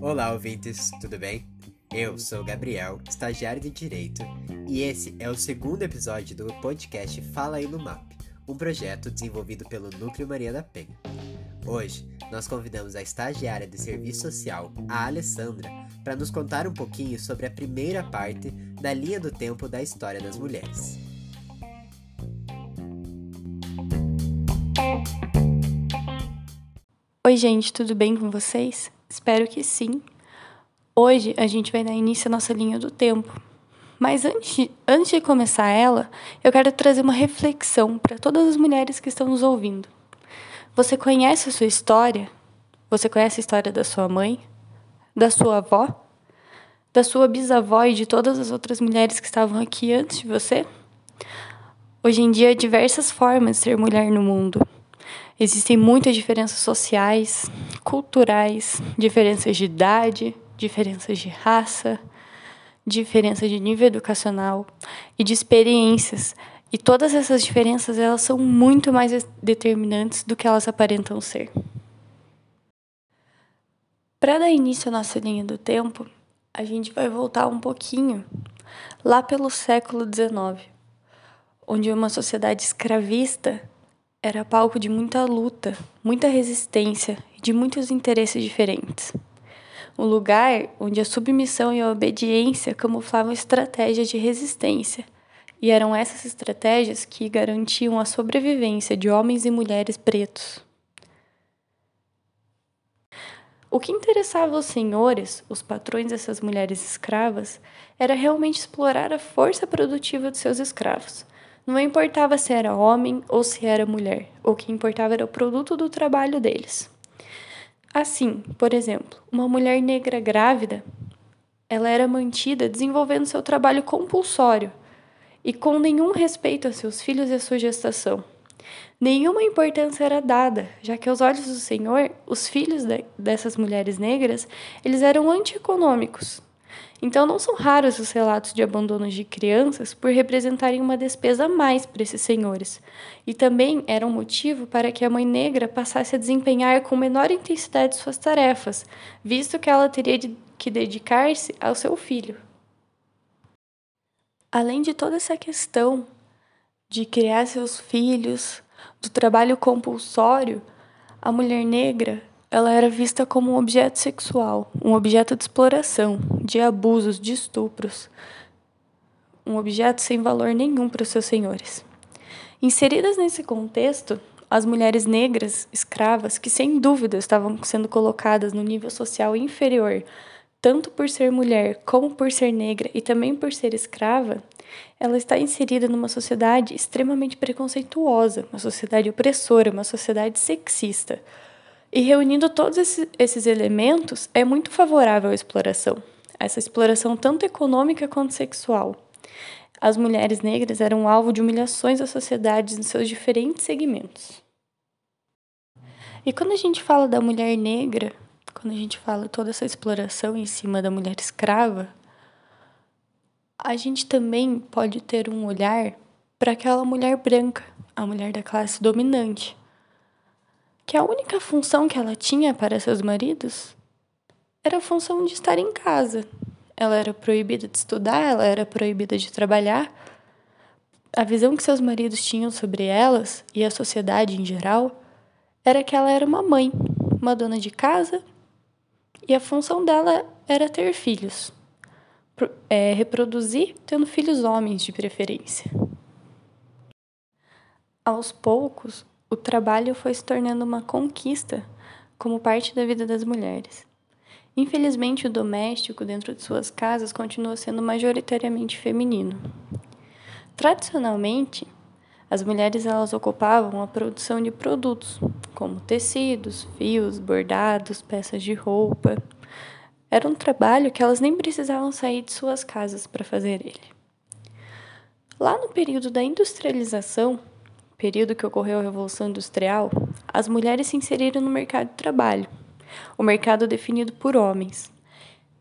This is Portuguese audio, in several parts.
Olá, ouvintes, tudo bem? Eu sou Gabriel, estagiário de Direito, e esse é o segundo episódio do podcast Fala aí no MAP, um projeto desenvolvido pelo Núcleo Maria da Penha. Hoje, nós convidamos a estagiária de Serviço Social, a Alessandra, para nos contar um pouquinho sobre a primeira parte da linha do tempo da história das mulheres. Oi, gente, tudo bem com vocês? Espero que sim. Hoje a gente vai dar início à nossa linha do tempo. Mas antes, antes de começar ela, eu quero trazer uma reflexão para todas as mulheres que estão nos ouvindo. Você conhece a sua história? Você conhece a história da sua mãe? Da sua avó? Da sua bisavó e de todas as outras mulheres que estavam aqui antes de você? Hoje em dia há diversas formas de ser mulher no mundo. Existem muitas diferenças sociais, culturais, diferenças de idade, diferenças de raça, diferenças de nível educacional e de experiências. E todas essas diferenças elas são muito mais determinantes do que elas aparentam ser. Para dar início à nossa linha do tempo, a gente vai voltar um pouquinho lá pelo século XIX, onde uma sociedade escravista era palco de muita luta, muita resistência e de muitos interesses diferentes. Um lugar onde a submissão e a obediência camuflavam estratégias de resistência, e eram essas estratégias que garantiam a sobrevivência de homens e mulheres pretos. O que interessava os senhores, os patrões dessas mulheres escravas, era realmente explorar a força produtiva de seus escravos, não importava se era homem ou se era mulher, o que importava era o produto do trabalho deles. Assim, por exemplo, uma mulher negra grávida, ela era mantida desenvolvendo seu trabalho compulsório e com nenhum respeito a seus filhos e a sua gestação. Nenhuma importância era dada, já que aos olhos do Senhor, os filhos de, dessas mulheres negras, eles eram antieconômicos, então, não são raros os relatos de abandonos de crianças por representarem uma despesa a mais para esses senhores, e também era um motivo para que a mãe negra passasse a desempenhar com menor intensidade suas tarefas, visto que ela teria de, que dedicar-se ao seu filho. Além de toda essa questão de criar seus filhos, do trabalho compulsório, a mulher negra ela era vista como um objeto sexual, um objeto de exploração, de abusos, de estupros, um objeto sem valor nenhum para os seus senhores. Inseridas nesse contexto, as mulheres negras escravas, que sem dúvida estavam sendo colocadas no nível social inferior, tanto por ser mulher como por ser negra e também por ser escrava, ela está inserida numa sociedade extremamente preconceituosa, uma sociedade opressora, uma sociedade sexista e reunindo todos esses elementos, é muito favorável à exploração, essa exploração tanto econômica quanto sexual. As mulheres negras eram alvo de humilhações da sociedade em seus diferentes segmentos. E quando a gente fala da mulher negra, quando a gente fala toda essa exploração em cima da mulher escrava, a gente também pode ter um olhar para aquela mulher branca, a mulher da classe dominante, que a única função que ela tinha para seus maridos era a função de estar em casa. Ela era proibida de estudar, ela era proibida de trabalhar. A visão que seus maridos tinham sobre elas e a sociedade em geral era que ela era uma mãe, uma dona de casa, e a função dela era ter filhos, é, reproduzir tendo filhos homens de preferência. Aos poucos, o trabalho foi se tornando uma conquista como parte da vida das mulheres. Infelizmente, o doméstico dentro de suas casas continua sendo majoritariamente feminino. Tradicionalmente, as mulheres elas ocupavam a produção de produtos, como tecidos, fios, bordados, peças de roupa. Era um trabalho que elas nem precisavam sair de suas casas para fazer ele. Lá no período da industrialização, período que ocorreu a Revolução Industrial, as mulheres se inseriram no mercado de trabalho, o mercado definido por homens.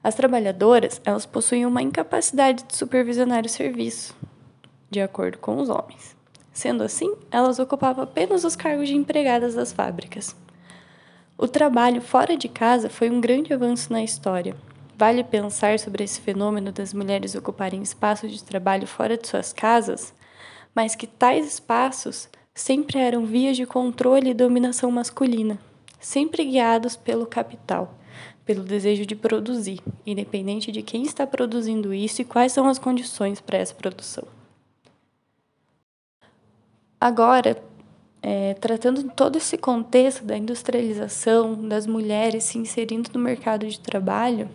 As trabalhadoras, elas possuíam uma incapacidade de supervisionar o serviço, de acordo com os homens. Sendo assim, elas ocupavam apenas os cargos de empregadas das fábricas. O trabalho fora de casa foi um grande avanço na história. Vale pensar sobre esse fenômeno das mulheres ocuparem espaços de trabalho fora de suas casas, mas que tais espaços sempre eram vias de controle e dominação masculina, sempre guiados pelo capital, pelo desejo de produzir, independente de quem está produzindo isso e quais são as condições para essa produção. Agora, é, tratando todo esse contexto da industrialização, das mulheres se inserindo no mercado de trabalho,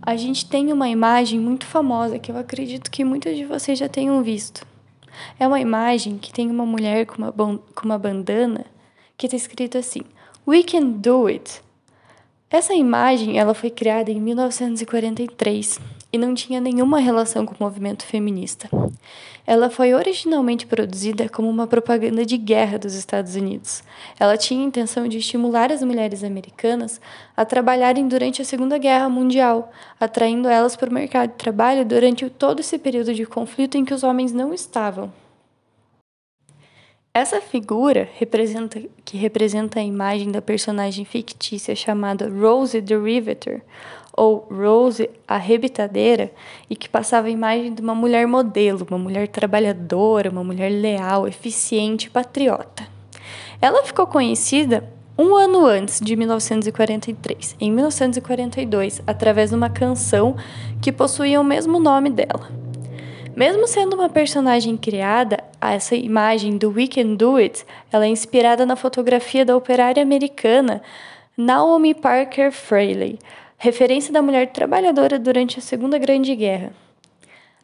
a gente tem uma imagem muito famosa que eu acredito que muitos de vocês já tenham visto. É uma imagem que tem uma mulher com uma, com uma bandana que está escrito assim: We can do it. Essa imagem ela foi criada em 1943 e não tinha nenhuma relação com o movimento feminista. Ela foi originalmente produzida como uma propaganda de guerra dos Estados Unidos. Ela tinha a intenção de estimular as mulheres americanas a trabalharem durante a Segunda Guerra Mundial, atraindo elas para o mercado de trabalho durante todo esse período de conflito em que os homens não estavam. Essa figura representa, que representa a imagem da personagem fictícia chamada Rose the Riveter, ou Rose a Rebitadeira, e que passava a imagem de uma mulher modelo, uma mulher trabalhadora, uma mulher leal, eficiente patriota. Ela ficou conhecida um ano antes de 1943, em 1942, através de uma canção que possuía o mesmo nome dela. Mesmo sendo uma personagem criada, essa imagem do We Can Do It, ela é inspirada na fotografia da operária americana Naomi Parker Fraley, referência da mulher trabalhadora durante a Segunda Grande Guerra.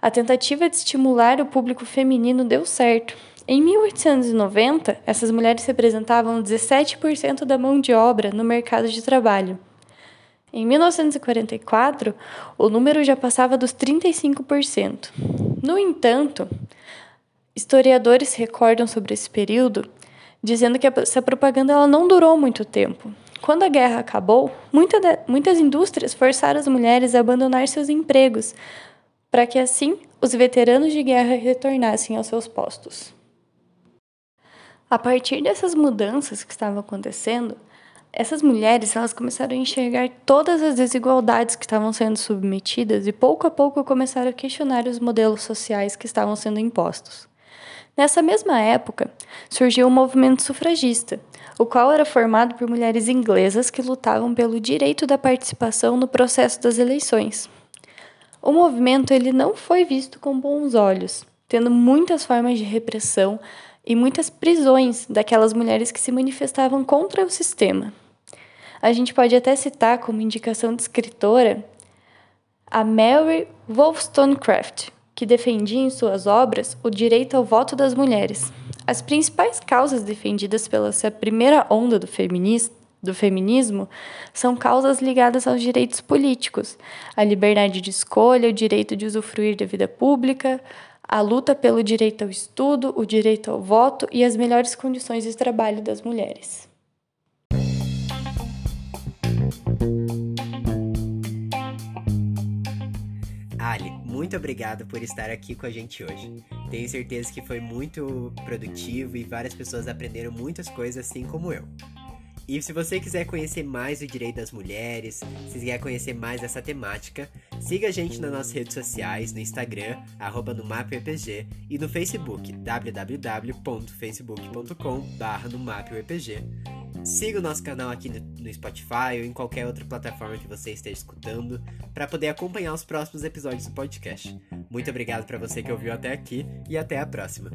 A tentativa de estimular o público feminino deu certo. Em 1890, essas mulheres representavam 17% da mão de obra no mercado de trabalho. Em 1944, o número já passava dos 35%. No entanto, historiadores recordam sobre esse período, dizendo que essa propaganda ela não durou muito tempo. Quando a guerra acabou, muita de, muitas indústrias forçaram as mulheres a abandonar seus empregos, para que assim os veteranos de guerra retornassem aos seus postos. A partir dessas mudanças que estavam acontecendo, essas mulheres elas começaram a enxergar todas as desigualdades que estavam sendo submetidas e pouco a pouco começaram a questionar os modelos sociais que estavam sendo impostos. Nessa mesma época, surgiu o movimento sufragista, o qual era formado por mulheres inglesas que lutavam pelo direito da participação no processo das eleições. O movimento ele não foi visto com bons olhos, tendo muitas formas de repressão e muitas prisões daquelas mulheres que se manifestavam contra o sistema. A gente pode até citar como indicação de escritora a Mary Wollstonecraft, que defendia em suas obras o direito ao voto das mulheres. As principais causas defendidas pela essa primeira onda do feminismo do feminismo são causas ligadas aos direitos políticos, a liberdade de escolha, o direito de usufruir da vida pública, a luta pelo direito ao estudo, o direito ao voto e as melhores condições de trabalho das mulheres. Muito obrigado por estar aqui com a gente hoje. Tenho certeza que foi muito produtivo e várias pessoas aprenderam muitas coisas assim como eu. E se você quiser conhecer mais o direito das mulheres, se quiser conhecer mais essa temática, siga a gente nas nossas redes sociais, no Instagram, arroba no MapUEPG, e no Facebook, www.facebook.com no MapUEPG. Siga o nosso canal aqui no, Spotify ou em qualquer outra plataforma que você esteja escutando para poder acompanhar os próximos episódios do podcast. Muito obrigado para você que ouviu até aqui e até a próxima.